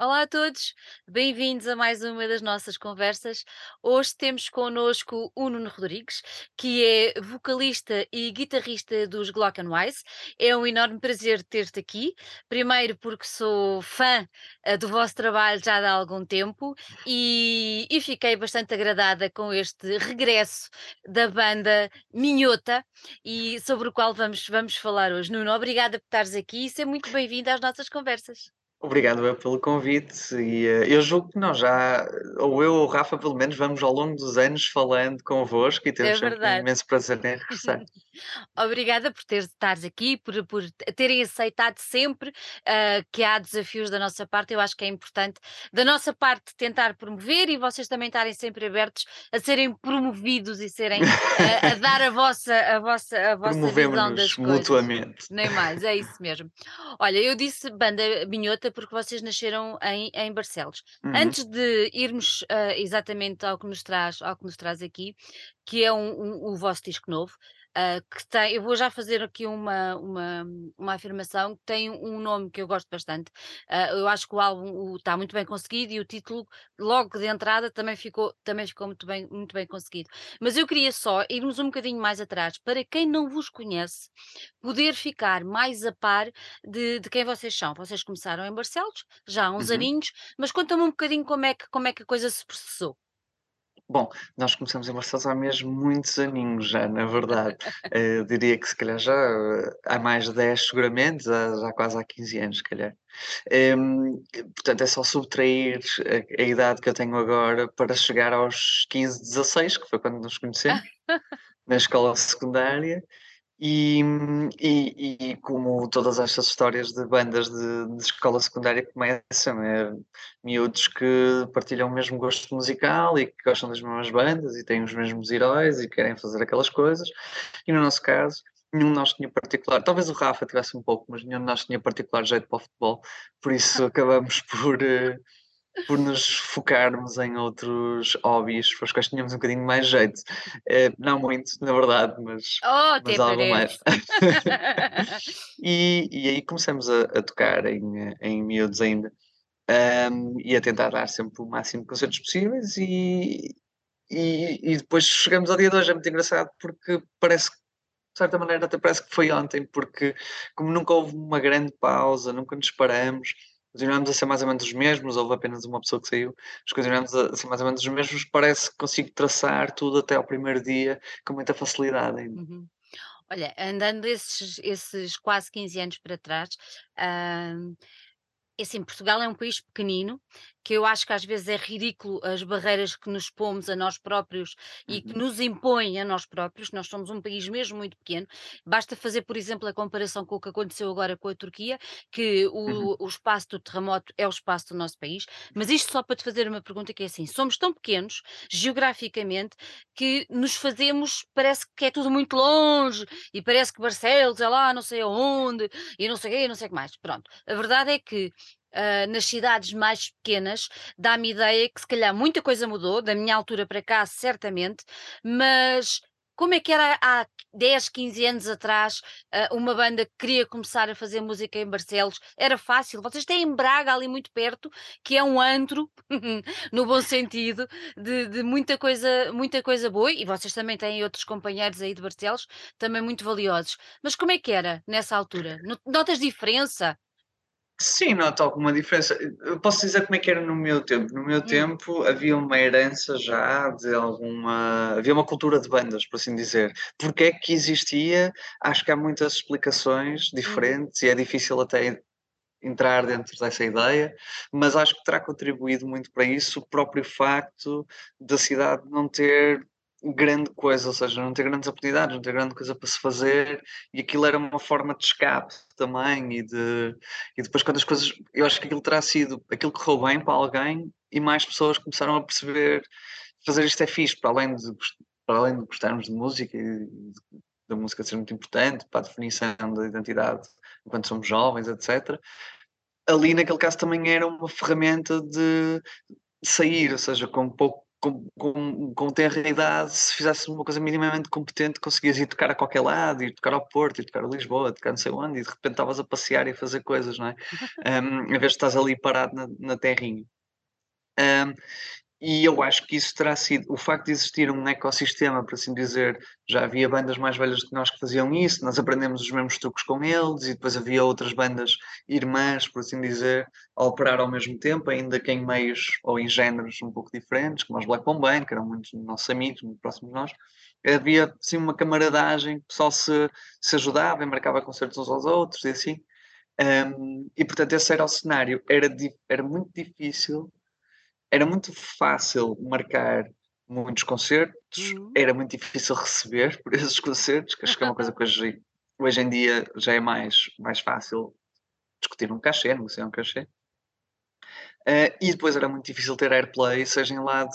Olá a todos, bem-vindos a mais uma das nossas conversas. Hoje temos connosco o Nuno Rodrigues, que é vocalista e guitarrista dos Glockenwise. É um enorme prazer ter-te aqui. Primeiro porque sou fã eh, do vosso trabalho já há algum tempo e, e fiquei bastante agradada com este regresso da banda Minhota e sobre o qual vamos, vamos falar hoje. Nuno, obrigada por estares aqui e ser muito bem-vindo às nossas conversas. Obrigado eu pelo convite e, eh, eu julgo que nós já, ou eu ou o Rafa pelo menos, vamos ao longo dos anos falando convosco e É temos sempre um imenso prazer em regressar. Obrigada por ter estares aqui, por, por terem aceitado sempre ah, que há desafios da nossa parte. Eu acho que é importante, da nossa parte, tentar promover e vocês também estarem sempre abertos a serem promovidos e serem ah, a dar a vossa, a vossa, a vossa visão das coisas. mutuamente. Nem mais, é isso mesmo. Olha, eu disse banda minhota porque vocês nasceram em, em Barcelos. Uhum. Antes de irmos ah, exatamente ao que nos traz, ao que nos traz aqui, que é um, um- o vosso disco novo, ah, que tem, eu vou já fazer aqui uma, uma, uma afirmação que tem um nome que eu gosto bastante. Ah, eu acho que o álbum está muito bem conseguido e o título, logo de entrada, também ficou, também ficou muito bem, muito bem conseguido. Mas eu queria só irmos um bocadinho mais atrás, para quem não vos conhece, poder ficar mais a par de, de quem vocês são. Vocês começaram em Barcelos, já há uns Uhum. aninhos, mas conta-me um bocadinho como é que, como é que a coisa se processou. Bom, nós começamos em Barcelos há mesmo muitos aninhos já, na verdade. Eh, Eu diria que se calhar já eh, há mais de 10 seguramente, já, já quase há 15 anos, se calhar. Em, portanto, é só subtrair a, a idade que eu tenho agora para chegar aos 15, 16, que foi quando nos conhecemos, na escola secundária. E, e, e como todas estas histórias de bandas de, de escola secundária começam, é miúdos que partilham o mesmo gosto musical e que gostam das mesmas bandas e têm os mesmos heróis e querem fazer aquelas coisas. E no nosso caso, nenhum de nós tinha particular, talvez o Rafa tivesse um pouco, mas nenhum de nós tinha particular jeito para o futebol, por isso acabamos por, eh, por nos focarmos em outros hobbies para os quais tínhamos um bocadinho mais jeito. Eh, não muito, na verdade, mas, Oh, mas algo mais. E, e aí começamos a, a tocar em, em miúdos ainda. ahm, e a tentar dar sempre o máximo de concertos possíveis e, e, e depois chegamos ao dia de hoje, é muito engraçado porque parece que, de certa maneira, até parece que foi ontem, porque como nunca houve uma grande pausa, nunca nos paramos, continuamos a ser mais ou menos os mesmos, houve apenas uma pessoa que saiu, mas continuamos a ser mais ou menos os mesmos, parece que consigo traçar tudo até ao primeiro dia com muita facilidade ainda. Uhum. Olha, andando esses, esses quase 15 anos para trás, é assim, Portugal é um país pequenino, que eu acho que às vezes é ridículo as barreiras que nos pomos a nós próprios e que Uhum, nos impõem a nós próprios. Nós somos um país mesmo muito pequeno. Basta fazer, por exemplo, a comparação com o que aconteceu agora com a Turquia, que uhum. o, o espaço do terremoto é o espaço do nosso país. Mas isto só para te fazer uma pergunta que é assim: somos tão pequenos geograficamente que nos fazemos, parece que é tudo muito longe e parece que Barcelos é lá, não sei aonde e não sei o quê, e não sei o que mais. Pronto. A verdade é que ah, nas cidades mais pequenas, dá-me ideia que se calhar muita coisa mudou, da minha altura para cá, certamente, mas como é que era há 10, 15 anos atrás, ah, uma banda que queria começar a fazer música em Barcelos? Era fácil. Vocês têm Braga ali muito perto, que é um antro, no bom sentido, de, de muita coisa, muita coisa boa, e vocês também têm outros companheiros aí de Barcelos, também muito valiosos. Mas como é que era nessa altura? No- Notas diferença? Sim, noto alguma diferença. Eu posso dizer como é que era no meu tempo. No meu Hum, tempo havia uma herança já de alguma. Havia uma cultura de bandas, por assim dizer. Porque é que existia? Acho que há muitas explicações uhum. diferentes e é difícil até entrar dentro dessa ideia, mas acho que terá contribuído muito para isso o próprio facto da cidade não ter grande coisa, ou seja, não ter grandes oportunidades, não ter grande coisa para se fazer, e aquilo era uma forma de escape também e de e depois coisas eu acho que aquilo terá sido aquilo correu bem para alguém e mais pessoas começaram a perceber fazer isto é fixe, para além de para além de gostarmos de música e da música ser muito importante para a definição da identidade enquanto somos jovens, etc ali naquele caso também era uma ferramenta de sair, ou seja, com pouco com, com, com tenra idade, se fizesse uma coisa minimamente competente, conseguias ir tocar a qualquer lado, ir tocar ao Porto, ir tocar a Lisboa, tocar não sei onde, e de repente estavas a passear e a fazer coisas, não é? Um, em vez de estás ali parado na, na terrinha. Um, e eu acho que isso terá sido o facto de existir um ecossistema, por assim dizer, já havia bandas mais velhas que nós que faziam isso, nós aprendemos os mesmos truques com eles, e depois havia outras bandas irmãs, por assim dizer, a operar ao mesmo tempo, ainda que em meios ou em géneros um pouco diferentes, como os Black Bombay, que eram muitos nossos amigos, muito próximos de nós. Havia, sim, uma camaradagem, o pessoal se, se ajudava, embarcava concertos uns aos outros e assim. Um, e portanto, esse era o cenário. Era, era muito difícil era muito fácil marcar muitos concertos, Uhum. era muito difícil receber por esses concertos, que acho que é uma coisa que hoje, hoje em dia já é mais, mais fácil discutir um cachê, negociar um cachê. Uh, e depois era muito difícil ter airplay, seja em lado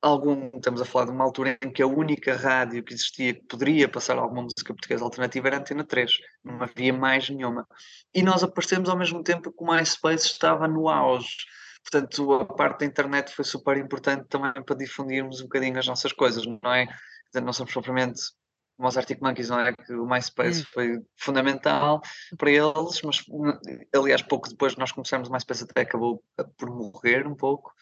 algum, estamos a falar de uma altura em que a única rádio que existia que poderia passar alguma música portuguesa alternativa era a Antena 3, não havia mais nenhuma. E nós aparecemos ao mesmo tempo que o MySpace estava no auge. Portanto, a parte da internet foi super importante também para difundirmos um bocadinho as nossas coisas, não é? Não somos propriamente como os Arctic Monkeys, não é? Que o MySpace hum. foi fundamental para eles, mas aliás, pouco depois nós começamos, o MySpace até acabou por morrer um pouco,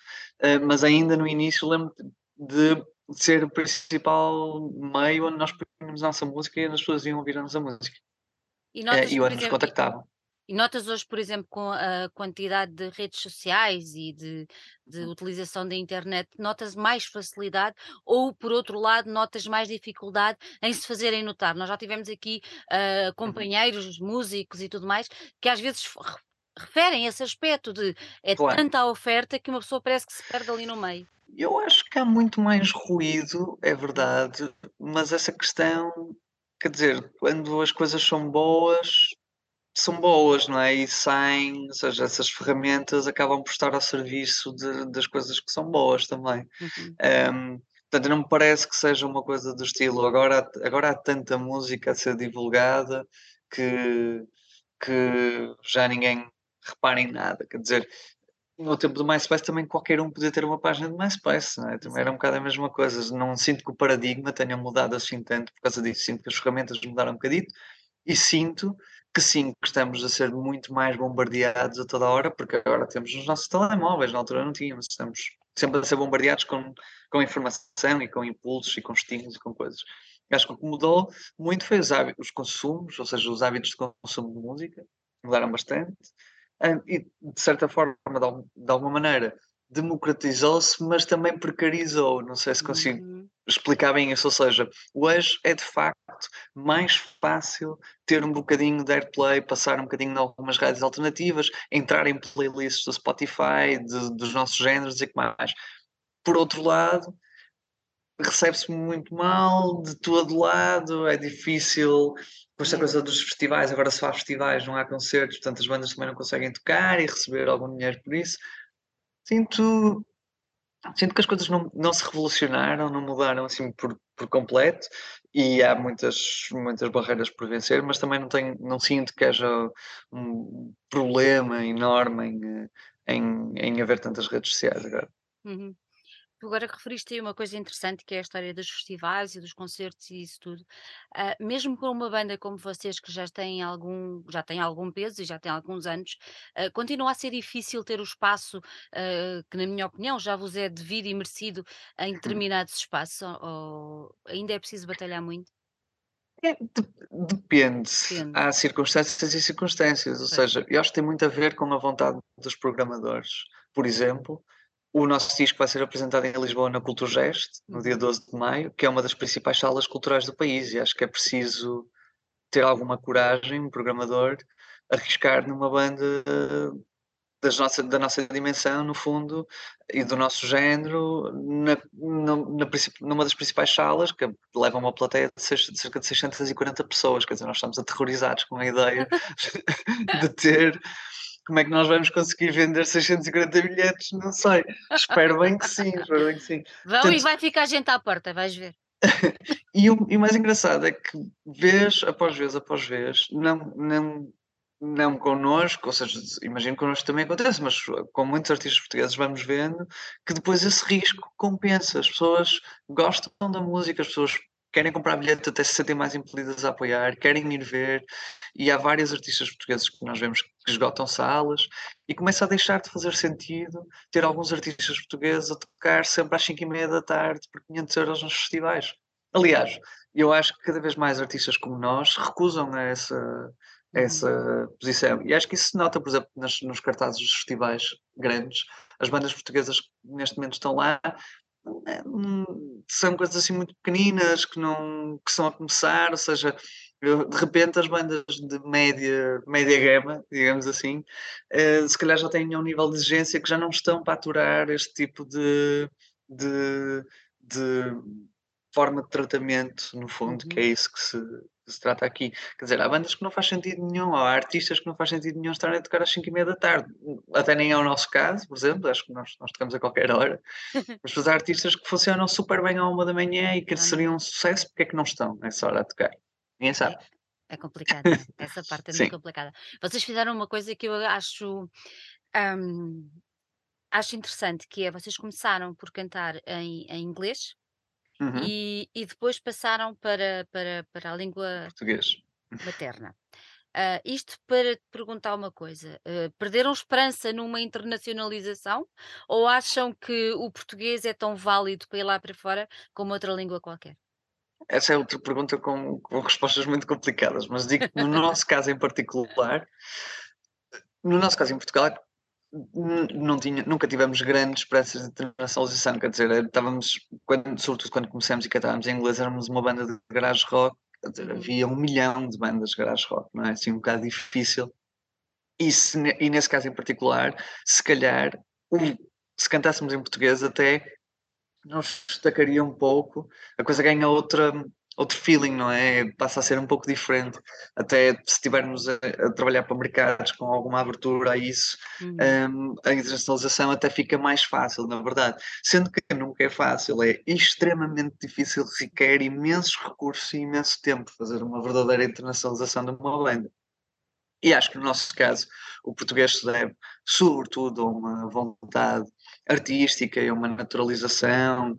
uh, mas ainda no início lembro de ser o principal meio onde nós punhamos a nossa música e as pessoas iam ouvir a nossa música. E, notas, uh, e onde nos contactavam. E notas hoje, por exemplo, com a quantidade de redes sociais e de, de Hum. utilização da internet, notas mais facilidade ou, por outro lado, notas mais dificuldade em se fazerem notar? Nós já tivemos aqui uh, companheiros, músicos e tudo mais, que às vezes referem esse aspecto de é claro. tanta a oferta que uma pessoa parece que se perde ali no meio. Eu acho que há muito mais ruído, é verdade, mas essa questão, quer dizer, quando as coisas são boas, são boas, não é? E saem, ou seja, essas ferramentas acabam por estar ao serviço de, das coisas que são boas também. Uhum. Um, portanto, não me parece que seja uma coisa do estilo agora, agora há tanta música a ser divulgada que, que já ninguém repara em nada. Quer dizer, no tempo do MySpace também qualquer um podia ter uma página de MySpace, não é? Também era um bocado a mesma coisa. Não sinto que o paradigma tenha mudado assim tanto por causa disso. Sinto que as ferramentas mudaram um bocadito e sinto que sim, que estamos a ser muito mais bombardeados a toda hora, porque agora temos os nossos telemóveis, na altura não tínhamos, estamos sempre a ser bombardeados com, com informação e com impulsos e com estímulos e com coisas. Acho que o que mudou muito foi os, hábitos, os consumos, ou seja, os hábitos de consumo de música, mudaram bastante, e de certa forma, de alguma maneira, democratizou-se, mas também precarizou. Não sei se consigo uhum. Explicar bem isso. Ou seja, hoje é de facto mais fácil ter um bocadinho de airplay, passar um bocadinho em algumas rádios alternativas, entrar em playlists do Spotify, de, dos nossos géneros e que mais. Por outro lado, recebe-se muito mal de todo lado, é difícil com esta coisa dos festivais, agora se faz festivais, não há concertos, portanto as bandas também não conseguem tocar e receber algum dinheiro por isso sinto, sinto que as coisas não, não se revolucionaram, não mudaram assim por, por completo e há muitas, muitas barreiras por vencer, mas também não, tenho, não sinto que haja um problema enorme em, em, em haver tantas redes sociais agora. Uhum. Tu agora referiste aí uma coisa interessante que é a história dos festivais e dos concertos e isso tudo. Ah, mesmo com uma banda como vocês que já têm algum, já tem algum peso e já tem alguns anos, ah, continua a ser difícil ter o espaço ah, que, na minha opinião, já vos é devido e merecido em determinados espaços, ou ainda é preciso batalhar muito? É, de- depende. Depende. Há circunstâncias e circunstâncias, ou Pois. seja, eu acho que tem muito a ver com a vontade dos programadores. Por exemplo, o nosso disco vai ser apresentado em Lisboa na Culturgest, no dia 12 uhum. de maio, que é uma das principais salas culturais do país, e acho que é preciso ter alguma coragem, um programador, arriscar numa banda das nossa, da nossa dimensão, no fundo, e do nosso género, na, na, na numa das principais salas, que leva uma plateia de, seis, de cerca de 640 pessoas, quer dizer, nós estamos aterrorizados com a ideia de ter como é que nós vamos conseguir vender 640 bilhetes? Não sei. Espero bem que sim, espero bem que sim. Vão Portanto, e vai ficar gente à porta, vais ver. e, o, e o mais engraçado é que vez após vez após vez, não, não, não connosco, ou seja, imagino que connosco também acontece, mas com muitos artistas portugueses vamos vendo que depois esse risco compensa. As pessoas gostam da música, as pessoas querem comprar bilhete até se sentem mais impelidas a apoiar, querem ir ver, e há vários artistas portugueses que nós vemos que esgotam salas e começa a deixar de fazer sentido ter alguns artistas portugueses a tocar sempre às 5 e meia da tarde por 500 euros nos festivais. Aliás, eu acho que cada vez mais artistas como nós recusam essa, essa uhum. posição. E acho que isso se nota, por exemplo, nas, nos cartazes dos festivais grandes. As bandas portuguesas que neste momento estão lá são coisas assim muito pequeninas que não que estão a começar, ou seja, de repente as bandas de média, média gama, digamos assim, uh, se calhar já têm um nível de exigência que já não estão para aturar este tipo de, de, de forma de tratamento, no fundo, uhum. que é uhum. isso que se, se trata aqui. Quer dizer, há bandas que não faz sentido nenhum, há artistas que não faz sentido nenhum estarem a tocar às 5 e meia da tarde. Até nem é o nosso caso, por exemplo, acho que nós, nós tocamos a qualquer hora. Mas há artistas que funcionam super bem à uma da manhã e que seriam um sucesso, porque é que não estão nessa hora a tocar? Ninguém sabe. É, é complicado, é? essa parte é muito complicada. Vocês fizeram uma coisa que eu acho. Um, acho interessante, que é vocês começaram por cantar em, em inglês, Uhum. E, e depois passaram para, para, para a língua Português. materna. Ah, isto para te perguntar uma coisa: ah, perderam esperança numa internacionalização ou acham que o português é tão válido para ir lá para fora como outra língua qualquer? Essa é outra pergunta com, com respostas muito complicadas, mas digo que no nosso caso em particular, no nosso caso em Portugal, não tinha, nunca tivemos grandes esperanças de internacionalização, quer dizer, estávamos, quando, sobretudo quando começamos e cantávamos em inglês, éramos uma banda de garage rock, quer dizer, uhum. havia um milhão de bandas de garage rock, não é? Assim, um bocado difícil. E, se, e nesse caso em particular, se calhar, se cantássemos em português, até nos destacaria um pouco, a coisa ganha outra, outro feeling, não é? Passa a ser um pouco diferente. Até se estivermos a, a trabalhar para mercados com alguma abertura a isso, uhum. um, a internacionalização até fica mais fácil, na verdade. Sendo que nunca é fácil, é extremamente difícil, requer imensos recursos e imenso tempo fazer uma verdadeira internacionalização de uma banda. E acho que no nosso caso o português se deve, sobretudo, a uma vontade artística e uma naturalização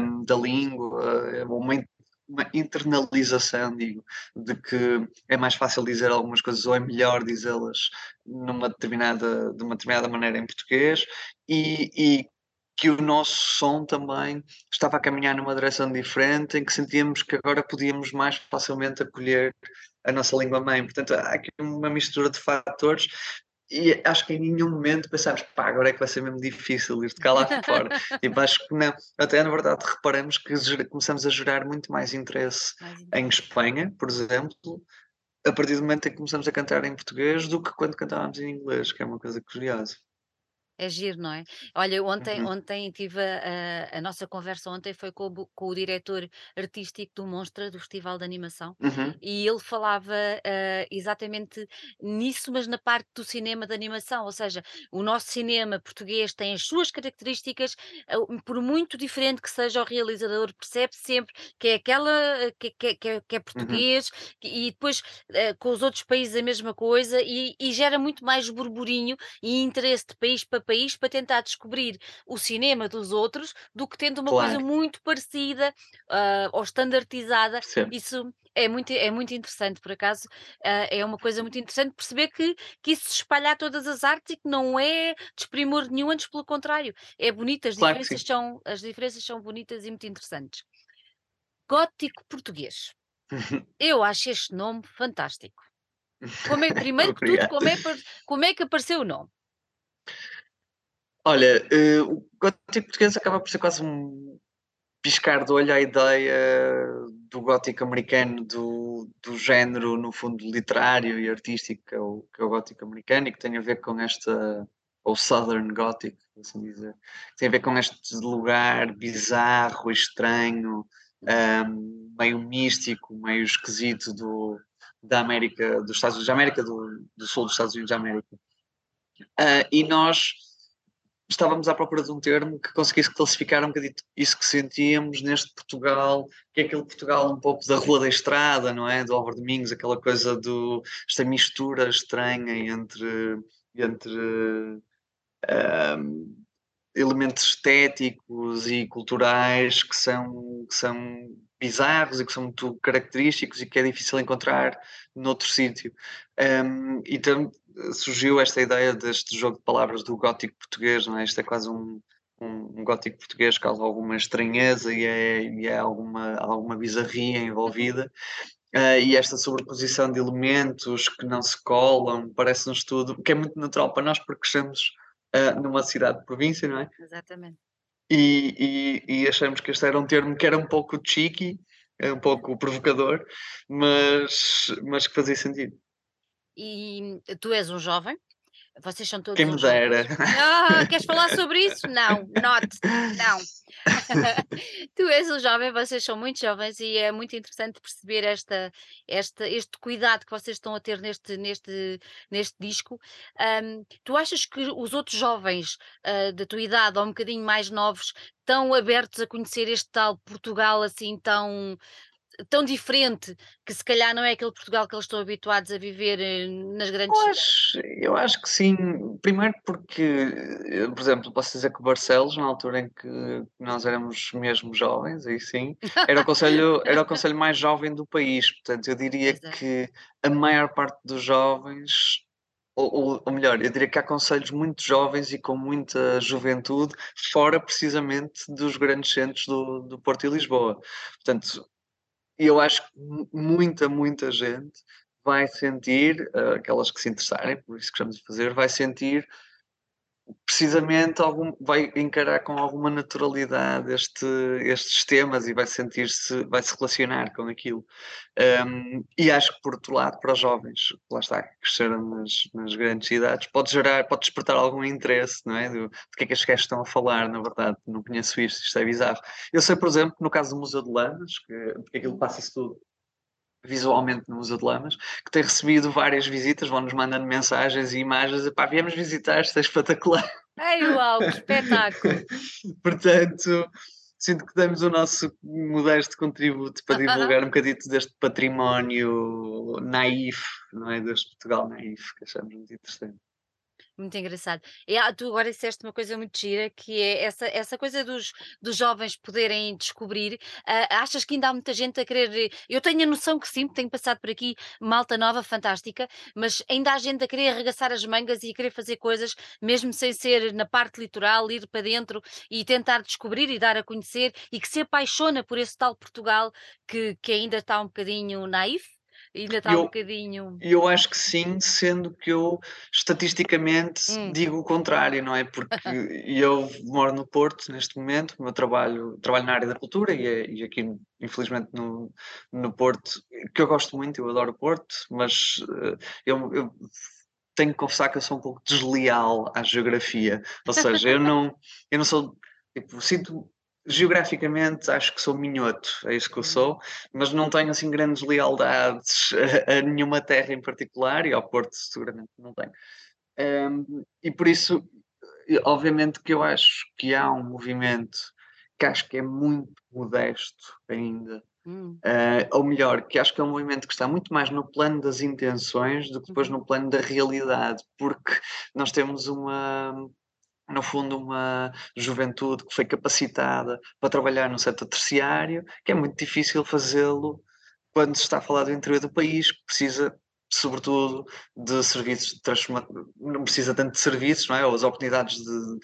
um, da língua, uma uma internalização, digo, de que é mais fácil dizer algumas coisas ou é melhor dizê-las numa determinada, de uma determinada maneira em português e, e que o nosso som também estava a caminhar numa direção diferente, em que sentíamos que agora podíamos mais facilmente acolher a nossa língua mãe. Portanto, há aqui uma mistura de fatores e acho que em nenhum momento pensámos, pá, agora é que vai ser mesmo difícil ir de cá lá fora. e tipo, acho que não. Até na verdade reparamos que começamos a gerar muito mais interesse em Espanha, por exemplo, a partir do momento em que começamos a cantar em português do que quando cantávamos em inglês, que é uma coisa curiosa. É giro, não é? Olha, ontem, Uhum. ontem tive a, a, a nossa conversa ontem foi com o, com o diretor artístico do Monstra, do Festival de Animação, Uhum. e ele falava ah, exatamente nisso, mas na parte do cinema de animação, ou seja, o nosso cinema português tem as suas características, ah, por muito diferente que seja o realizador, percebe sempre que é aquela ah, que, que, que é, que é Uhum. português, que- e depois com os outros países a mesma coisa, e, e gera muito mais burburinho e interesse de país para país para tentar descobrir o cinema dos outros do que tendo uma coisa muito parecida uh, ou standardizada. Isso é muito, é muito interessante, por acaso, uh, é uma coisa muito interessante perceber que, que isso se espalha a todas as artes e que não é desprimor nenhum, antes pelo contrário, é bonito, as Claro diferenças, são, as diferenças são bonitas e muito interessantes. Gótico português. Eu acho este nome fantástico. Como é, primeiro que tudo, como é, como é que apareceu o nome? Olha, eh, o gótico português acaba por ser quase um piscar de olho à ideia do gótico americano, do, do género, no fundo, literário e artístico, que é, o, que é o gótico americano, e que tem a ver com esta, ou Southern Gothic, assim dizer, tem a ver com este lugar bizarro, estranho, um, meio místico, meio esquisito do, da América, dos Estados Unidos da América, do, do sul dos Estados Unidos da América. Uh, e nós estávamos à procura de um termo que conseguisse classificar um bocadinho isso que sentíamos neste Portugal, que é aquele Portugal um pouco da rua da estrada, não é? Do Álvaro Domingos, aquela coisa do esta mistura estranha entre, entre um, elementos estéticos e culturais que são, que são bizarros e que são muito característicos e que é difícil encontrar noutro sítio. Um, então surgiu esta ideia deste jogo de palavras do gótico português, não é? Isto é quase um, um, um gótico português, causa alguma estranheza e é, e é alguma, alguma bizarria envolvida. Uh, e esta sobreposição de elementos que não se colam, parece-nos tudo, que é muito natural para nós porque crescemos uh, numa cidade de província, não é? Exatamente. E, e, e, achamos que este era um termo que era um pouco cheeky, um pouco provocador, mas, mas que fazia sentido. E tu és um jovem, vocês são todos Quem me dera. Ah, queres falar sobre isso? Não, not, não. tu és um jovem, vocês são muito jovens e é muito interessante perceber esta, esta, este cuidado que vocês estão a ter neste, neste, neste disco. Um, tu achas que os outros jovens uh, da tua idade ou um bocadinho mais novos estão abertos a conhecer este tal Portugal assim tão tão diferente que se calhar não é aquele Portugal que eles estão habituados a viver eh, nas grandes eu acho, eu acho que sim. Primeiro porque, eh, por exemplo, posso dizer que Barcelos, na altura em que nós éramos mesmo jovens, aí sim, era o conselho, era o conselho mais jovem do país. Portanto, eu diria que a maior parte dos jovens ou, ou, melhor, eu diria que há conselhos muito jovens e com muita juventude, fora precisamente dos grandes centros do, do Porto e Lisboa. Portanto, e eu acho que muita, muita gente vai sentir, uh, aquelas que se interessarem, por isso que estamos a fazer, vai sentir precisamente algum, vai encarar com alguma naturalidade este, estes temas e vai sentir-se, vai se relacionar com aquilo. Um, e acho que por outro lado, para os jovens, lá está, que cresceram nas, nas grandes cidades, pode gerar, pode despertar algum interesse, não é? Do, do que é que as gajos estão a falar, na verdade, não conheço isto, isto é bizarro. Eu sei, por exemplo, no caso do Museu de Lamas, que, aquilo passa-se tudo visualmente no Museu de Lamas, que tem recebido várias visitas, vão-nos mandando mensagens e imagens, e pá, viemos visitar, isto é espetacular. Ai, uau, que espetáculo! Portanto, sinto que damos o nosso modesto contributo para divulgar um bocadito deste património naif, não é? Deste Portugal naif, que achamos muito interessante. Muito engraçado. E, ah, tu agora disseste uma coisa muito gira, que é essa, essa coisa dos, dos jovens poderem descobrir. ah, achas que ainda há muita gente a querer. Eu tenho a noção que sim, tenho passado por aqui malta nova, fantástica, mas ainda há gente a querer arregaçar as mangas e a querer fazer coisas, mesmo sem ser na parte litoral, ir para dentro e tentar descobrir e dar a conhecer e que se apaixona por esse tal Portugal que, que ainda está um bocadinho naif? Ainda está um bocadinho. eu acho que sim, sendo que eu estatisticamente Hum, digo o contrário, não é? Porque eu moro no Porto neste momento, o meu trabalho, trabalho na área da cultura e, é- e aqui, infelizmente, no, no Porto, que eu gosto muito, eu adoro o Porto, mas eh, eu, eu tenho que confessar que eu sou um pouco desleal à geografia. Ou seja, eu não, eu não sou. Tipo, sinto Geograficamente acho que sou minhoto, é isso que eu sou, mas não tenho assim grandes lealdades a, a nenhuma terra em particular e ao Porto seguramente não tenho. Um, e por isso, obviamente que eu acho que há um movimento que acho que é muito modesto ainda, hum, uh, ou melhor, que acho que é um movimento que está muito mais no plano das intenções do que depois uhum, no plano da realidade, porque nós temos uma no fundo, uma juventude que foi capacitada para trabalhar no setor terciário, que é muito difícil fazê-lo quando se está a falar do interior do país, que precisa, sobretudo, de serviços de transformação, não precisa tanto de serviços, não é? Ou as oportunidades de,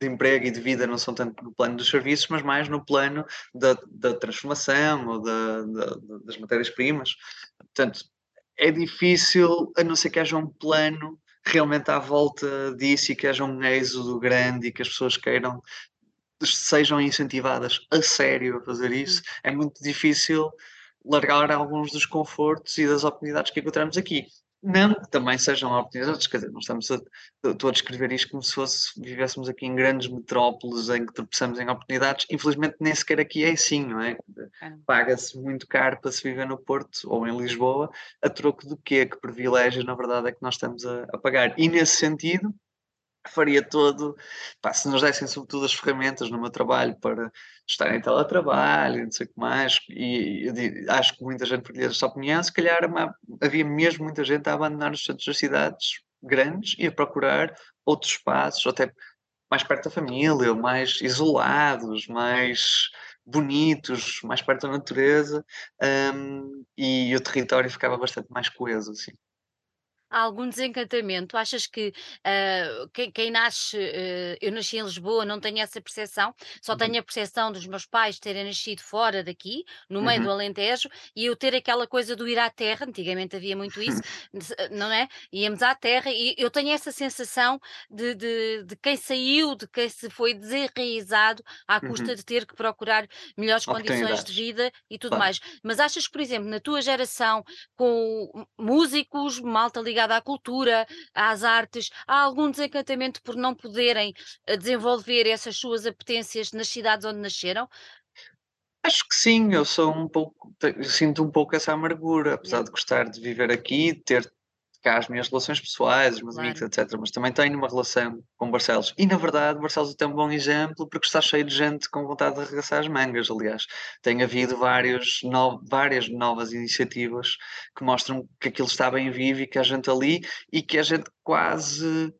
de, emprego e de vida não são tanto no plano dos serviços, mas mais no plano da, da transformação ou da, da, das matérias-primas. Portanto, é difícil, a não ser que haja um plano realmente à volta disso e que haja um êxodo grande e que as pessoas queiram sejam incentivadas a sério a fazer isso, hum. é muito difícil largar alguns dos confortos e das oportunidades que encontramos aqui. Não que também sejam oportunidades, quer dizer, nós estamos a, estou a descrever isto como se fosse, vivêssemos aqui em grandes metrópoles em que tropeçamos em oportunidades, infelizmente nem sequer aqui é assim, não é? Paga-se muito caro para se viver no Porto ou em Lisboa, a troco do quê? Que privilégios, na verdade, é que nós estamos a, a pagar. E nesse sentido, faria todo, pá, se nos dessem sobretudo as ferramentas no meu trabalho para estar em teletrabalho, não sei o que mais, e eu acho que muita gente partilha esta opinião, se calhar havia mesmo muita gente a abandonar os centros das cidades grandes e a procurar outros espaços, até mais perto da família, mais isolados, mais bonitos, mais perto da natureza, hum, e o território ficava bastante mais coeso, assim. Há algum desencantamento? Achas que, ah, quem quem nasce, eh, eu nasci em Lisboa, não tenho essa percepção, só Uhum, tenho a percepção dos meus pais terem nascido fora daqui, no meio do uhum, Alentejo, e eu ter aquela coisa do ir à terra, antigamente havia muito isso, não é? Íamos à terra e eu tenho essa sensação de de de quem saiu, de quem se foi desenraizado à custa uhum. de ter que procurar melhores condições de vida e tudo claro. mais. Mas achas que, por exemplo, na tua geração, com músicos, malta ligada à cultura, às artes, há algum desencantamento por não poderem, eh, desenvolver essas suas apetências nas cidades onde nasceram? Acho que sim, eu sou um pouco sinto um pouco essa amargura, apesar Yeah, de gostar de viver aqui, ter cá as minhas relações pessoais, os meus amigos, claro, etcétera, mas também tenho uma relação com Barcelos. E na verdade, Barcelos é um bom exemplo, porque está cheio de gente com vontade de arregaçar as mangas, aliás. Tem havido vários no várias novas iniciativas que mostram que aquilo está bem vivo e que há gente ali, e que a gente quase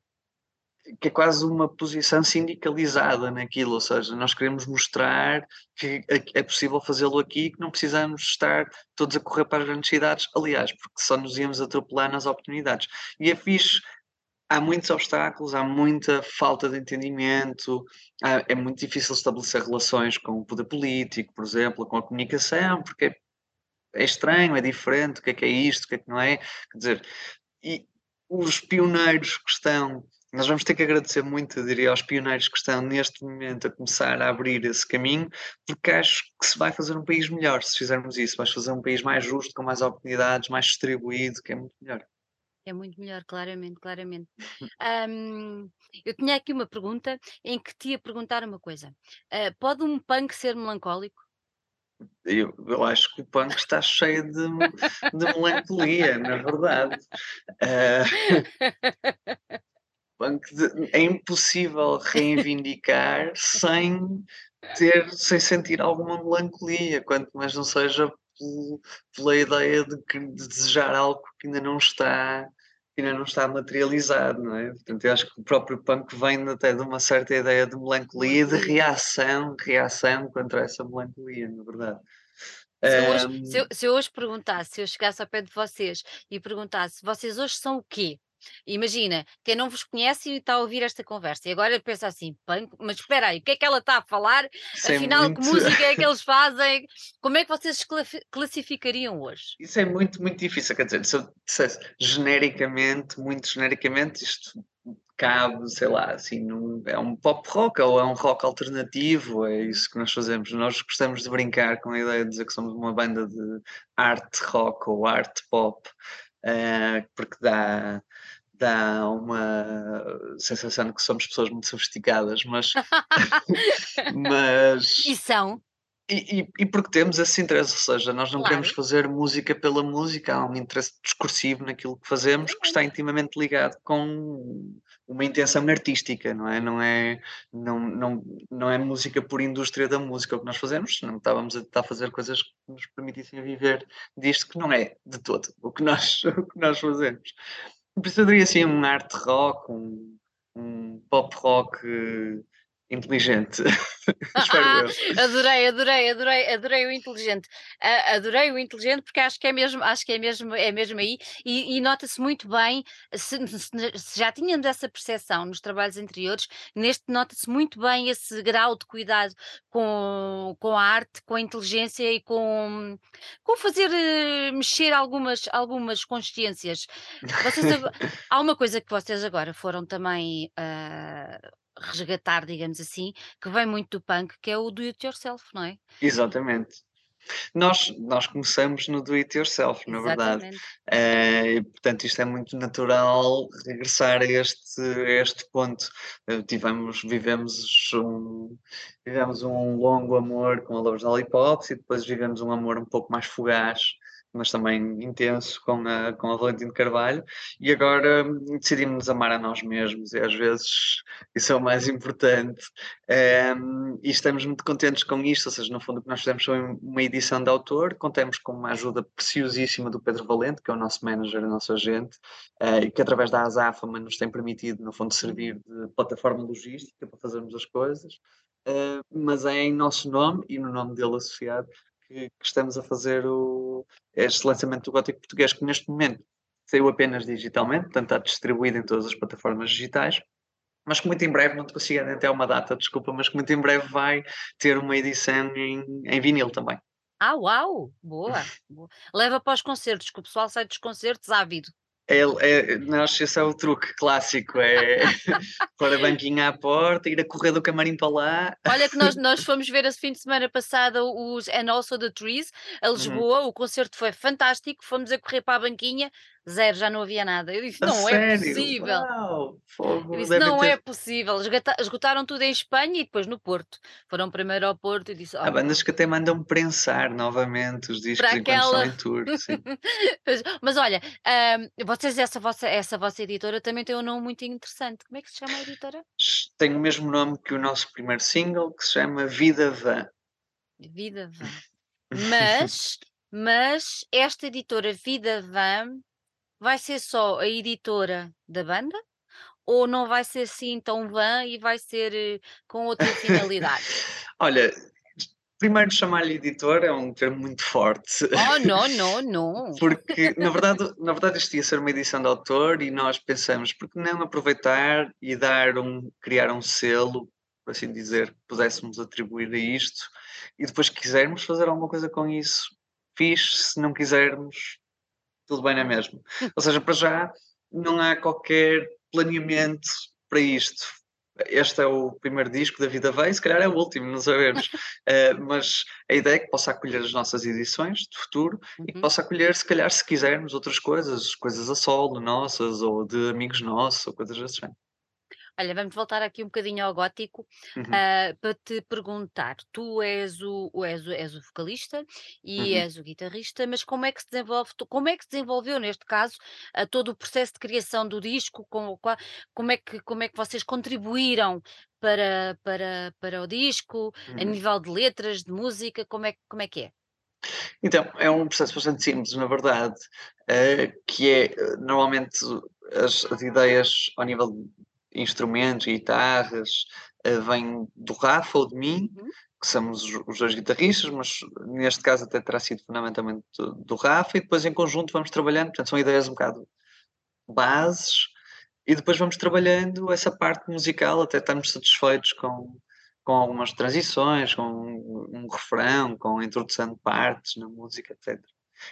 que é quase uma posição sindicalizada naquilo, ou seja, nós queremos mostrar que é é possível fazê-lo aqui, que não precisamos estar todos a correr para as grandes cidades, aliás, porque só nos íamos atropelar nas oportunidades. E é fixe, há muitos obstáculos, há muita falta de entendimento, há é muito difícil estabelecer relações com o poder político, por exemplo, com a comunicação, porque é é estranho, é diferente, o que é que é isto, o que é que não é, quer dizer, e os pioneiros que estão nós vamos ter que agradecer muito, eu diria, aos pioneiros que estão neste momento a começar a abrir esse caminho, porque acho que se vai fazer um país melhor se fizermos isso. Vais fazer um país mais justo, com mais oportunidades, mais distribuído, que é muito melhor. é muito melhor, claramente, claramente. Hum, eu tinha aqui uma pergunta em que te ia perguntar uma coisa, ah, pode um punk ser melancólico? Eu, eu acho que o punk está cheio de, de melancolia, na verdade. De- é impossível reivindicar sem ter sem sentir alguma melancolia, quanto mais não seja pelo pela ideia de que de desejar algo que ainda não está que ainda não está materializado, não é? Portanto, eu acho que o próprio punk vem até de uma certa ideia de melancolia de reação reação contra essa melancolia, na verdade. Se eu hoje se eu se eu hoje perguntasse, se eu chegasse ao pé de vocês e perguntasse: "Vocês hoje são o quê?" Imagina, quem não vos conhece e está a ouvir esta conversa e agora pensa assim: "Punk, mas espera aí, o que é que ela está a falar? isso é Afinal, que muito música é que eles fazem? Como é que vocês classificariam hoje?" Isso é muito, muito difícil, quer dizer, se eu dissesse genericamente, muito genericamente, isto cabe, sei lá, assim, num é um pop rock ou é um rock alternativo, é isso que nós fazemos. Nós gostamos de brincar com a ideia de dizer que somos uma banda de art rock ou art pop, eh, porque dá dá uma sensação de que somos pessoas muito sofisticadas, mas E mas são, e e e porque temos esse interesse, ou seja, nós não queremos claro. fazer música pela música, há um interesse discursivo naquilo que fazemos que está intimamente ligado com uma intenção artística, não é? Não é não não não é música por indústria da música o que nós fazemos, senão estávamos a tentar fazer coisas que nos permitissem viver disto, que não é de todo o que nós o que nós fazemos. Diria assim um art rock, um um pop rock inteligente, espero eu. Adorei, adorei, adorei, adorei o inteligente. A adorei o inteligente, porque acho que é mesmo acho que é mesmo é mesmo aí, e e nota-se muito bem, se se já tínhamos essa percepção nos trabalhos anteriores, neste nota-se muito bem esse grau de cuidado com com a arte, com a inteligência e com com fazer, eh, mexer algumas algumas consciências. Vocês há uma coisa que vocês agora foram também, ah, resgatar, digamos assim, que vem muito do punk, que é o do it yourself, não é? Exatamente. Nós nós começamos no do it yourself, na verdade. Exatamente. Eh, e portanto isto é muito natural regressar a este a este ponto. Eh, tivemos vivemos um vivemos um longo amor com a Lovers Lollipops e depois vivemos um amor um pouco mais fugaz mas também intenso com a, com a Valentim Carvalho, e agora hum, decidimos amar a nós mesmos, e às vezes isso é o mais importante. Um, e estamos muito contentes com isto, ou seja, no fundo o que nós fizemos foi uma edição de autor, contamos com uma ajuda preciosíssima do Pedro Valente, que é o nosso manager, o nosso agente, uh, e que através da Azafama nos tem permitido, no fundo, servir de plataforma logística para fazermos as coisas. Uh, mas é em nosso nome e no nome dele associado que, que estamos a fazer o, este lançamento do Gótico Português, que neste momento saiu apenas digitalmente, portanto está distribuído em todas as plataformas digitais, mas que muito em breve, não te até uma data, desculpa, mas que muito em breve vai ter uma edição em, em vinil também. Ah, uau! Boa, boa. Leva para os concertos, que o pessoal sai dos concertos ávido. É, é, nós, esse é o truque clássico, é pôr a banquinha à porta, ir a correr do camarim para lá. Olha que nós, nós fomos ver esse fim de semana passada os And Also The Trees, a uhum. Lisboa, uhum. o concerto foi fantástico, fomos a correr para a banquinha, Zero, já não havia nada. Eu disse, a não sério? é possível. Uau, fogo. Eu disse, não ter... é possível. Esgotaram tudo em Espanha e depois no Porto. Foram primeiro ao Porto e disse. Oh, Há bandas que até mandam prensar novamente os discos enquanto aquela... estão em tour. mas, mas, olha, um, vocês, essa vossa, essa vossa editora também tem um nome muito interessante. Como é que se chama a editora? Tem o mesmo nome que o nosso primeiro single, que se chama Vida Vã. Vida Vã. Mas, mas esta editora Vida Vã vai ser só a editora da banda? Ou não vai ser assim tão vã e vai ser eh, com outra finalidade? Olha, primeiro chamar-lhe editor é um termo muito forte. Oh, não, não, não. Porque, na verdade, na verdade isto ia ser uma edição de autor e nós pensamos, por que não aproveitar e dar um, criar um selo, por assim dizer, que pudéssemos atribuir a isto e depois quisermos fazer alguma coisa com isso, fixe, se não quisermos, tudo bem na mesma. Ou seja, para já não há qualquer planeamento para isto. Este é o primeiro disco da Vida Vem, se calhar é o último, não sabemos. uh, mas a ideia é que possa acolher as nossas edições de futuro uhum. e que uhum. possa acolher, se calhar, se quisermos, outras coisas, coisas a solo nossas ou de amigos nossos ou coisas assim. Olha, vamos voltar aqui um bocadinho ao gótico uhum. uh, para te perguntar. Tu és o, és, o és o vocalista e uhum. és o guitarrista, mas como é que se desenvolve, como é que se desenvolveu neste caso uh, todo o processo de criação do disco? Com, com, como, é que, como é que vocês contribuíram para, para, para o disco, uhum. a nível de letras, de música? Como é, como é que é? Então, é um processo bastante simples, na verdade, uh, que é normalmente as, as ideias ao nível instrumentos, guitarras, uh, vem do Rafa ou de mim, uhum. que somos os dois guitarristas, mas neste caso até terá sido fundamentalmente do, do Rafa, e depois em conjunto vamos trabalhando, portanto são ideias um bocado bases, e depois vamos trabalhando essa parte musical até estarmos satisfeitos com, com algumas transições, com um, um refrão, com a introdução de partes na música, etc.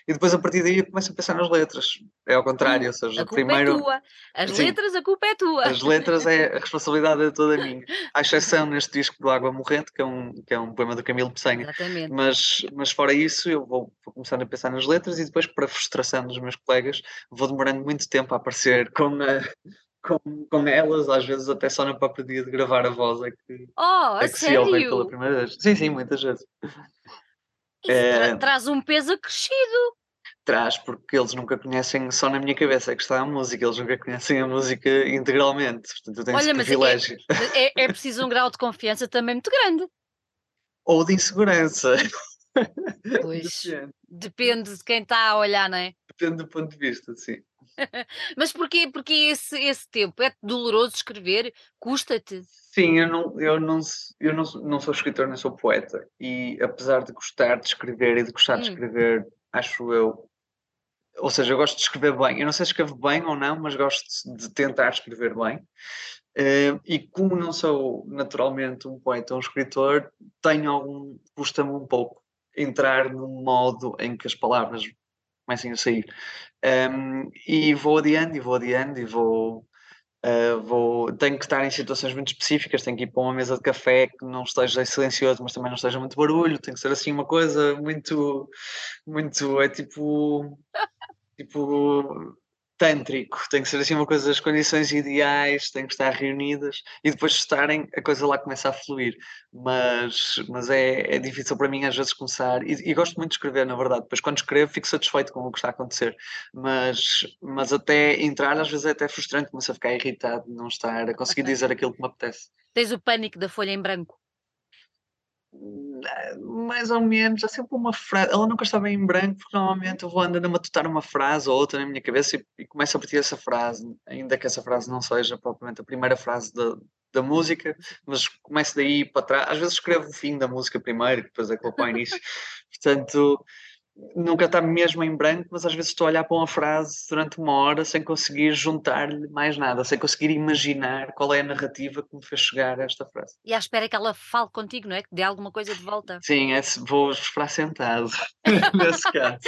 E depois a partir daí eu começo a pensar nas letras. É ao contrário, ou seja, a culpa primeiro. É tua. As sim, letras, a culpa é tua. As letras é a responsabilidade é toda minha. À exceção neste disco do Água Morrente, que é um, que é um poema do Camilo Peçanha. Exatamente. Mas, mas fora isso, eu vou, vou começando a pensar nas letras e depois, para a frustração dos meus colegas, vou demorando muito tempo a aparecer com a, com, com elas, às vezes até só no próprio dia de gravar a voz é que, oh, é que se ouvem pela primeira vez. Sim, sim, muitas vezes. Isso é... tra traz um peso acrescido traz, porque eles nunca conhecem, só na minha cabeça é que está a música, eles nunca conhecem a música integralmente, portanto eu tenho Olha, esse é privilégio. É, é, é, preciso um grau de confiança também muito grande. Ou de insegurança. Pois, depende. depende de quem está a olhar, não é? Depende do ponto de vista, sim. Mas porquê, porquê esse, esse tempo? É doloroso escrever? Custa-te? Sim, eu, não, eu, não, eu não, não sou escritor nem sou poeta e apesar de gostar de escrever e de gostar hum. de escrever, acho eu, ou seja, eu gosto de escrever bem. Eu não sei se escrevo bem ou não, mas gosto de tentar escrever bem. Uh, e como não sou naturalmente um poeta ou um escritor, tenho algum. custa-me um pouco entrar num modo em que as palavras comecem a sair. Um, e vou adiando, e vou adiando, e vou. Uh, vou, tenho que estar em situações muito específicas, tenho que ir para uma mesa de café que não esteja silencioso, mas também não esteja muito barulho, tem que ser assim uma coisa muito, muito, é tipo, tipo, tântrico, tem que ser assim uma coisa, as condições ideais, têm que estar reunidas e depois de estarem, a coisa lá começa a fluir. Mas, mas é, é difícil para mim às vezes começar, e, e, gosto muito de escrever, na verdade. Depois quando escrevo fico satisfeito com o que está a acontecer, mas, mas até entrar às vezes é até frustrante, começo a ficar irritado de não estar a conseguir dizer aquilo que me apetece. Tens o pânico da folha em branco? Mais ou menos, há sempre uma frase. Ela nunca estava em branco, porque normalmente eu vou andando a matutar uma frase ou outra na minha cabeça e, e começo a partir dessa frase, ainda que essa frase não seja propriamente a primeira frase da, da música, mas começo daí para trás. Às vezes escrevo o fim da música primeiro, depois é que vou para o início. Portanto, nunca está mesmo em branco, mas às vezes estou a olhar para uma frase durante uma hora sem conseguir juntar-lhe mais nada, sem conseguir imaginar qual é a narrativa que me fez chegar a esta frase. E à espera que ela fale contigo, não é? Que dê alguma coisa de volta. Sim, é, vou esperar sentado, nesse caso.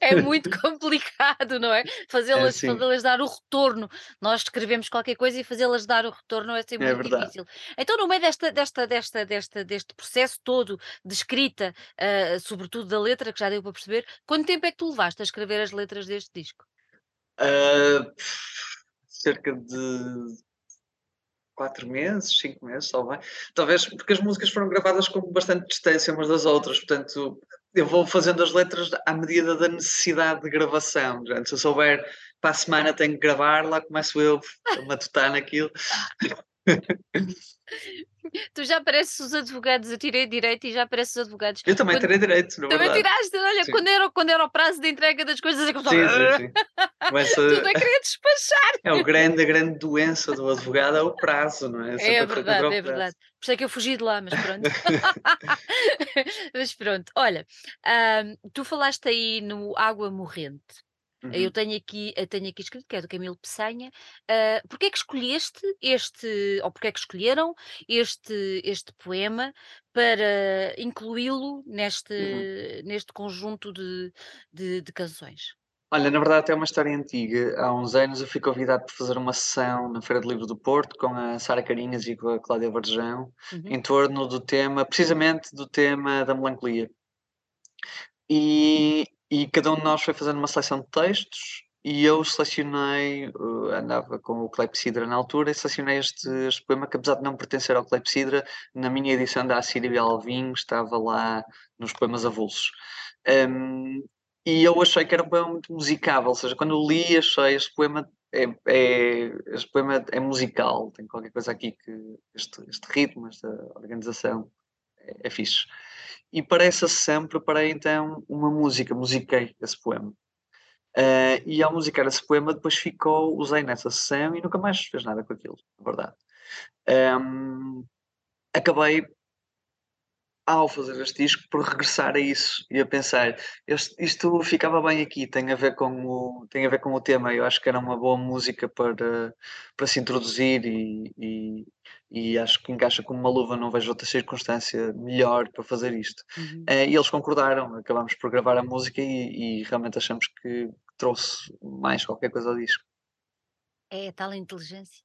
É, é, muito complicado, não é? Fazê-las é, fazê dar o retorno. Nós escrevemos qualquer coisa e fazê-las dar o retorno é sempre é muito verdade. difícil. Então, no meio desta, desta, desta, desta, deste processo todo de escrita, uh, sobretudo da letra, que já deu para perceber. Quanto tempo é que tu levaste a escrever as letras deste disco? Uh, cerca de quatro meses, cinco meses, talvez. Talvez porque as músicas foram gravadas com bastante distância umas das outras, portanto eu vou fazendo as letras à medida da necessidade de gravação. Se eu souber para a semana tenho que gravar, lá começo eu a matutar naquilo. Tu já pareces os advogados, eu tirei direito e já pareces os advogados. Eu também quando... tirei direito, não Também verdade. tiraste, olha, quando era, quando era o prazo de entrega das coisas, é que eu sim, sim, sim. Começa... Tudo a querer despachar. É o grande, a grande doença do advogado é o prazo, não é? É, é verdade, é verdade. Por isso é que eu fugi de lá, mas pronto. mas pronto, olha, tu falaste aí no Água Morrente. Uhum. Eu tenho aqui, eu tenho aqui escrito, que é do Camilo Peçanha. Uh, porque é que escolheste este, ou porque é que escolheram este, este poema para incluí-lo neste, uhum. neste conjunto de, de, de, canções? Olha, na verdade é uma história antiga. Há uns anos eu fui convidado para fazer uma sessão na Feira do Livro do Porto com a Sara Carinhas e com a Cláudia Varjão, uhum. em torno do tema, precisamente do tema da melancolia. E, e cada um de nós foi fazendo uma seleção de textos e eu selecionei, uh, andava com o Clepsidra na altura, e selecionei este, este, poema que apesar de não pertencer ao Clepsidra, na minha edição da Assíria Alvim estava lá nos poemas avulsos. Um, e eu achei que era um poema muito musicável, ou seja, quando li achei este poema é, é, este poema é musical, tem qualquer coisa aqui que este, este ritmo, esta organização é, é fixe. E para essa sessão preparei então uma música, musiquei esse poema. Uh, e ao musicar esse poema, depois ficou, usei nessa sessão e nunca mais fez nada com aquilo, na verdade. Um, acabei ao fazer este disco por regressar a isso. E a pensar este, isto ficava bem aqui tem a ver com o tem a ver com o tema. Eu acho que era uma boa música para para se introduzir e, e, e acho que encaixa como uma luva não vejo outra circunstância melhor para fazer isto. Uhum. uh, e eles concordaram acabamos por gravar a música e, e realmente achamos que trouxe mais qualquer coisa ao disco. É tal inteligência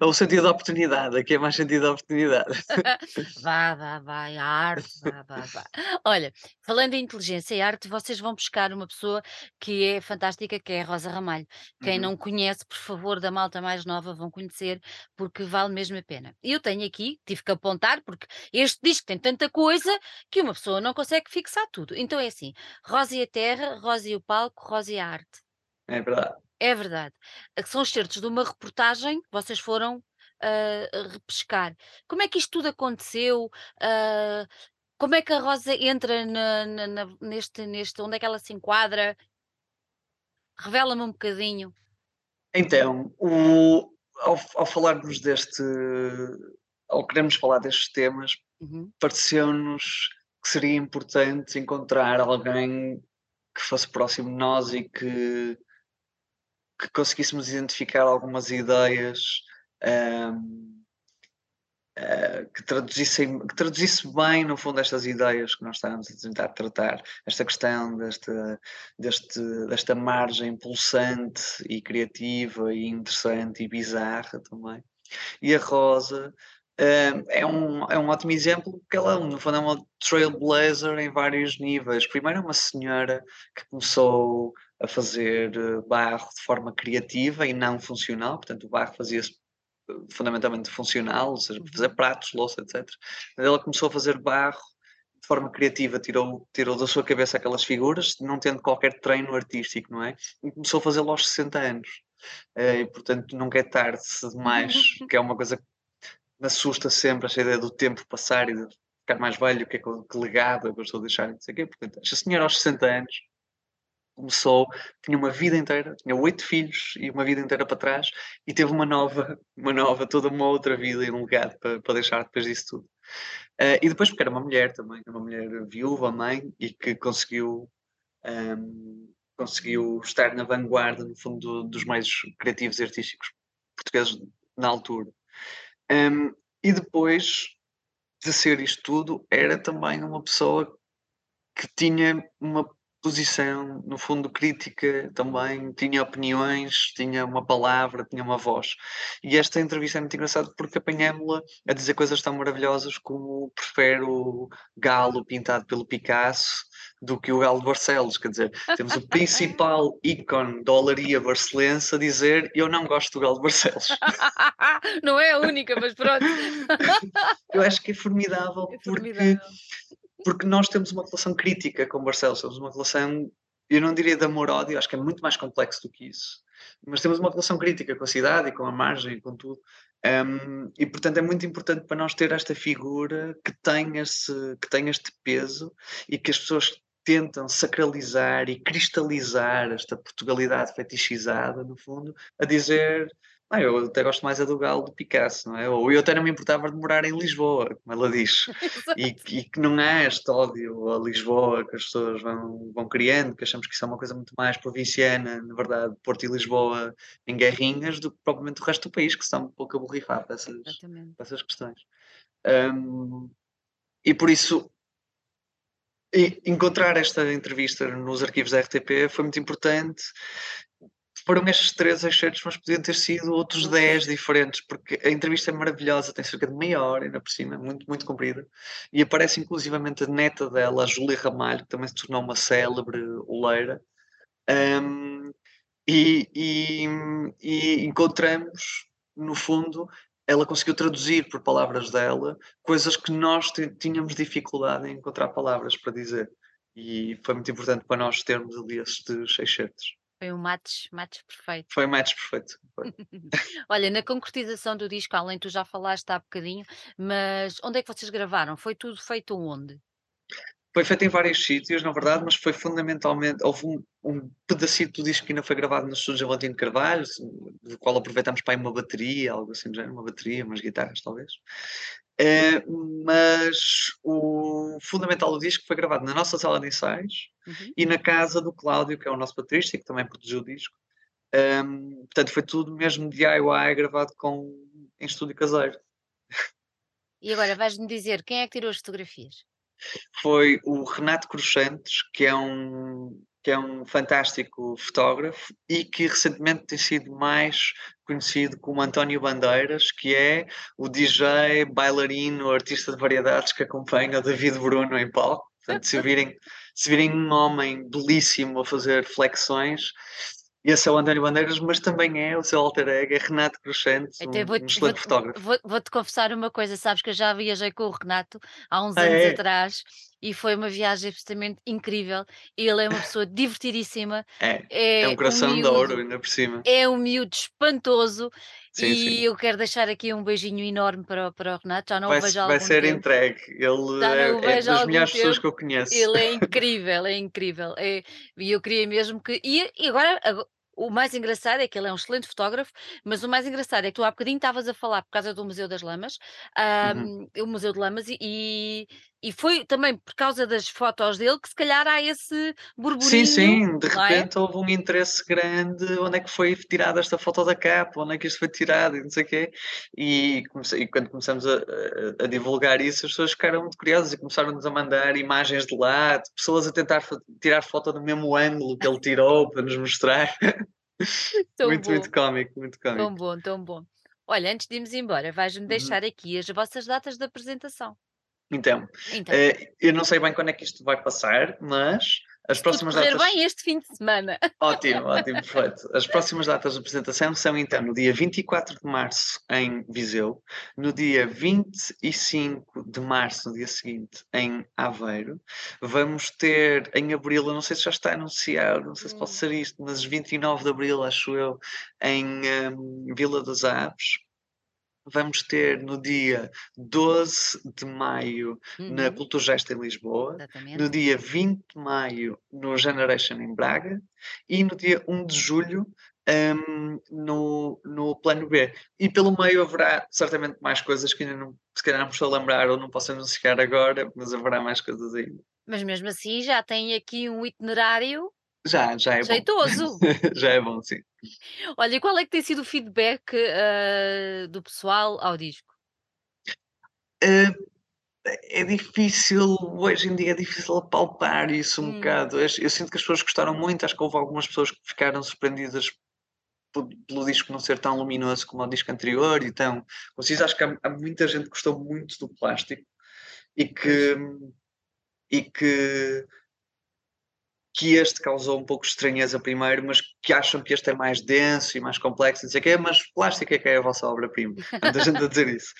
é o sentido da oportunidade, aqui é mais sentido da oportunidade. vá, vá, vai, a arte, vá, vá, vá. Olha, falando em inteligência e arte, vocês vão buscar uma pessoa que é fantástica, que é a Rosa Ramalho. Quem uhum. não conhece, por favor, da malta mais nova, vão conhecer, porque vale mesmo a pena. Eu tenho aqui, tive que apontar, porque este disco tem tanta coisa que uma pessoa não consegue fixar tudo. Então é assim: Rosa e a Terra, Rosa e o Palco, Rosa e a Arte. É verdade. É verdade. Eh, são excertos de uma reportagem que vocês foram, hã, repescar. Como é que isto tudo aconteceu? Hã, como é que a Rosa entra na na na neste neste onde é que ela se enquadra? Revela-me um bocadinho. Então, o ao ao falarmos deste ao queremos falar destes temas, Uhum. pareceu-nos que seria importante encontrar alguém que fosse próximo de nós e que que conseguíssemos identificar algumas ideias um, uh, eh, que, traduzissem, que traduzisse bem, no fundo, estas ideias que nós estávamos a tentar tratar, esta questão desta, deste, desta margem pulsante e criativa e interessante e bizarra também. E a Rosa Uh, é, um, é um ótimo exemplo porque ela, no fundo, é uma trailblazer em vários níveis. Primeiro, é uma senhora que começou a fazer eh, barro de forma criativa e não funcional, portanto o barro fazia-se eh, fundamentalmente funcional, ou seja, fazer Uhum. pratos, louça, etc. Ela começou a fazer barro de forma criativa, tirou, tirou da sua cabeça aquelas figuras, não tendo qualquer treino artístico, não é? E começou a fazê-lo aos 60 anos. Eh, e portanto nunca é tarde demais, que é uma coisa que me assusta sempre, esta ideia do tempo passar e de ficar mais velho, que é que, legado é que eu estou a deixar, não sei o quê. Portanto, esta senhora aos 60 anos começou, tinha uma vida inteira, tinha oito filhos e uma vida inteira para trás e teve uma nova, uma nova, toda uma outra vida e um legado para, para deixar depois disso tudo. Eh, e depois porque era uma mulher também, uma mulher viúva, mãe, e que conseguiu, ehm, conseguiu estar na vanguarda, no fundo, do- dos meios criativos e artísticos portugueses na altura. Ehm, e depois de ser isto tudo, era também uma pessoa que tinha uma posição, no fundo, crítica também, tinha opiniões, tinha uma palavra, tinha uma voz. E esta entrevista é muito engraçada porque apanhámo-la a dizer coisas tão maravilhosas como prefere o galo pintado pelo Picasso do que o galo de Barcelos. Quer dizer, temos o principal ícone da olaria barcelense a dizer eu não gosto do galo de Barcelos. Não é a única, mas pronto. Eu acho que é formidável É formidável. porque nós temos uma relação crítica com Barcelos, temos uma relação, eu não diria de amor-ódio, acho que é muito mais complexo do que isso, mas temos uma relação crítica com a cidade e com a margem e com tudo. Um, e portanto é muito importante para nós ter esta figura que tem, esse, que tem este peso e que as pessoas tentam sacralizar e cristalizar esta Portugalidade fetichizada, no fundo, a dizer ah, eu até gosto mais é do Galo do Picasso, não é? Ou eu até não me importava de morar em Lisboa, como ela diz e, que- e que não há este ódio a Lisboa que as pessoas vão, vão criando, que achamos que isso é uma coisa muito mais provinciana, na verdade, Porto e Lisboa em guerrinhas, do que propriamente o resto do país, que está um pouco a borrifar para essas, Exatamente. para essas questões. Hum, e por isso, encontrar esta entrevista nos arquivos da RTP foi muito importante. Foram estes três excertos, mas podiam ter sido outros. 10 diferentes, porque a entrevista é maravilhosa, tem cerca de meia hora ainda por cima, muito, muito comprida, e aparece inclusivamente a neta dela, a Júlia Ramalho, que também se tornou uma célebre oleira, Hum, e, e- e encontramos, no fundo, ela conseguiu traduzir por palavras dela coisas que nós tínhamos dificuldade em encontrar palavras para dizer. E foi muito importante para nós termos ali estes excertos. Foi um match, match perfeito. Foi o match perfeito. Olha, na concretização do disco, além tu já falaste há bocadinho, mas onde é que vocês gravaram? Foi tudo feito onde? Foi feito em vários sítios, na verdade, mas foi fundamentalmente. Houve um, um pedacito do disco que ainda foi gravado no estúdio de Valentino Carvalho, do qual aproveitamos para aí uma bateria, algo assim, uma bateria, umas guitarras, talvez. Eh, mas o fundamental do disco foi gravado na nossa sala de ensaios Uhum. e na casa do Cláudio, que é o nosso baterista e que também produziu o disco. Ehm, portanto, foi tudo mesmo DIY, gravado com, em estúdio caseiro. E agora vais-me dizer quem é que tirou as fotografias? foi o Renato Cruxantes, que é um, que é um fantástico fotógrafo e que recentemente tem sido mais conhecido como António Bandeiras, que é o DJ, bailarino, artista de variedades que acompanha o David Bruno em palco. Portanto, se virem, se virem um homem belíssimo a fazer flexões, esse é o António Bandeiras, mas também é o seu alter ego, é Renato eu um, vou-te- um excelente vou-te- fotógrafo. vou- Vou-te confessar uma coisa, sabes que eu já viajei com o Renato há uns Ah, anos é? atrás e foi uma viagem absolutamente incrível. Ele é uma pessoa divertidíssima, É, é, é um coração de miúdo, ouro, ainda por cima. é um miúdo espantoso Sim, e sim. eu quero deixar aqui um beijinho enorme para, o- para o Renato, já não Vai, o vejo há vai ser tempo. entregue. Ele é, é das melhores pessoas tempo. que eu conheço. Ele é incrível, é incrível. É, e eu queria mesmo que. E, e agora, ago- o mais engraçado é que ele é um excelente fotógrafo, mas o mais engraçado é que tu há bocadinho estavas a falar por causa do Museu das Lamas, Uhum. ahm, o Museu de Lamas, e, e, e foi também por causa das fotos dele que se calhar há esse Sim, burburinho, sim, de não é? repente houve um interesse grande. Onde é que foi tirada esta foto da capa? Onde é que isto foi tirado? E não sei o quê. E, comecei- e quando começamos a, a- a divulgar isso, as pessoas ficaram muito curiosas e começaram-nos a mandar imagens de lá, de pessoas a tentar tirar foto do mesmo ângulo que ele tirou para nos mostrar. Tão Muito, muito bom, cómico, muito tão cómico. bom, tão bom. Olha, antes de irmos embora, vais-me Uhum. deixar aqui as vossas datas de apresentação. Então, Então, Eh, eu não sei bem quando é que isto vai passar, mas As tudo próximas correr datas bem este fim de semana. ótimo, ótimo, perfeito. As próximas datas de apresentação são então no dia 24 de março em Viseu, no dia 25 de março, no dia seguinte, em Aveiro. Vamos ter em abril, eu não sei se já está anunciado, não sei se pode Hum. ser isto, mas 29 de abril, acho eu, em, hum, Vila das Aves. Vamos ter no dia 12 de maio na Uhum, Culturgest em Lisboa, no exatamente. dia 20 de maio no Generation em Braga e no dia 1 de julho, hum, no no Plano B. E pelo meio haverá certamente mais coisas que ainda não se calhar não me estou a lembrar ou não posso anunciar agora, mas haverá mais coisas ainda. Mas mesmo assim já tem aqui um itinerário Já, já é bom. jeitoso. Já é bom, sim. Olha, e qual é que tem sido o feedback, hã, do pessoal ao disco? Hã, é difícil, hoje em dia é difícil apalpar isso um Hum, bocado. Eu eu sinto que as pessoas gostaram muito, acho que houve algumas pessoas que ficaram surpreendidas pelo disco não ser tão luminoso como o disco anterior e tão conciso. Acho que há há muita gente que gostou muito do plástico e que e que que este causou um pouco de estranheza primeiro, mas que acham que este é mais denso e mais complexo, não sei o quê, mas plástico é que é a vossa obra-prima. Muita gente a dizer isso.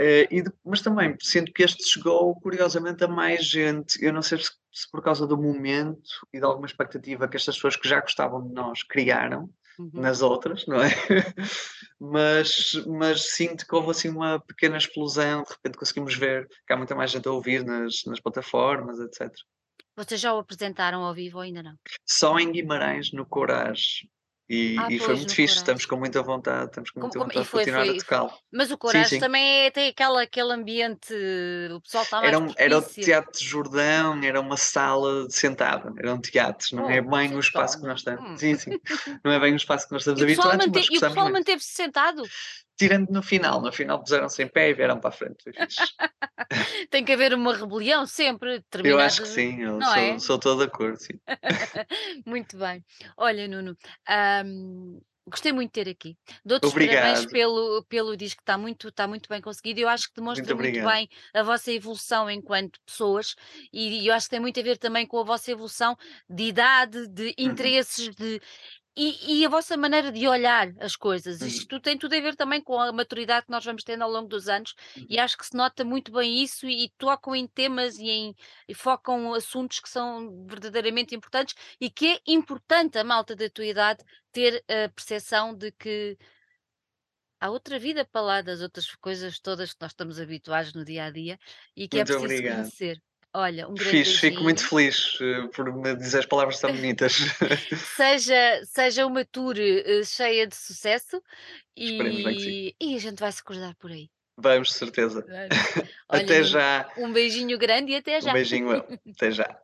Eh, e de- mas também sinto que este chegou, curiosamente, a mais gente. Eu não sei se, se por causa do momento e de alguma expectativa que estas pessoas que já gostavam de nós criaram Uhum. nas outras, não é? mas, mas sinto que houve assim uma pequena explosão, de repente conseguimos ver que há muita mais gente a ouvir nas, nas plataformas, etc. Vocês já o apresentaram ao vivo ou ainda não? Só em Guimarães, no Corage. E Ah, e foi pois, muito fixe, estamos Corage. com muita vontade, estamos com muita como vontade de continuar a foi fo tocá-lo. mas o Sim, Coragem sim. também é tem aquela aquele ambiente, o pessoal está mais Era um era o. Teatro Jordão, era uma sala sentada, era um teatro, não é Oh, bem é o que espaço que toma. nós estamos Hum. sim, sim, não é bem o espaço que nós estamos E o habituados, mante e o pessoal manteve-se sentado? Tirando no final, no final puseram-se em pé e vieram para a frente. Tem que haver uma rebelião sempre, Eu acho que sim, eu sou é? sou todo de acordo, sim. Muito bem. Olha, Nuno, hum, gostei muito de ter aqui. Dou-te os parabéns pelo, pelo disco, está muito, está muito bem conseguido. Eu acho que muito demonstra muito obrigado. bem a vossa evolução enquanto pessoas e, eu acho que tem muito a ver também com a vossa evolução de idade, de Uhum, interesses, de e, e a vossa maneira de olhar as coisas. uhum, Isto tem tudo a ver também com a maturidade que nós vamos tendo ao longo dos anos e uhum. acho que se nota muito bem isso e, e tocam em temas e, em, e focam assuntos que são verdadeiramente importantes e que é importante a malta da tua idade ter a percepção de que há outra vida para lá das outras coisas todas que nós estamos habituados no dia a dia e que é Muito preciso obrigado. conhecer. Olha, um grande fico muito beijinho. feliz, eh, por me dizeres palavras tão bonitas. Seja, seja uma tour eh, cheia de sucesso e, e a gente vai se cruzar por aí. Vamos, certeza. Vamos. Olha, Até já. um beijinho grande e até Um já. beijinho, eu. Até já.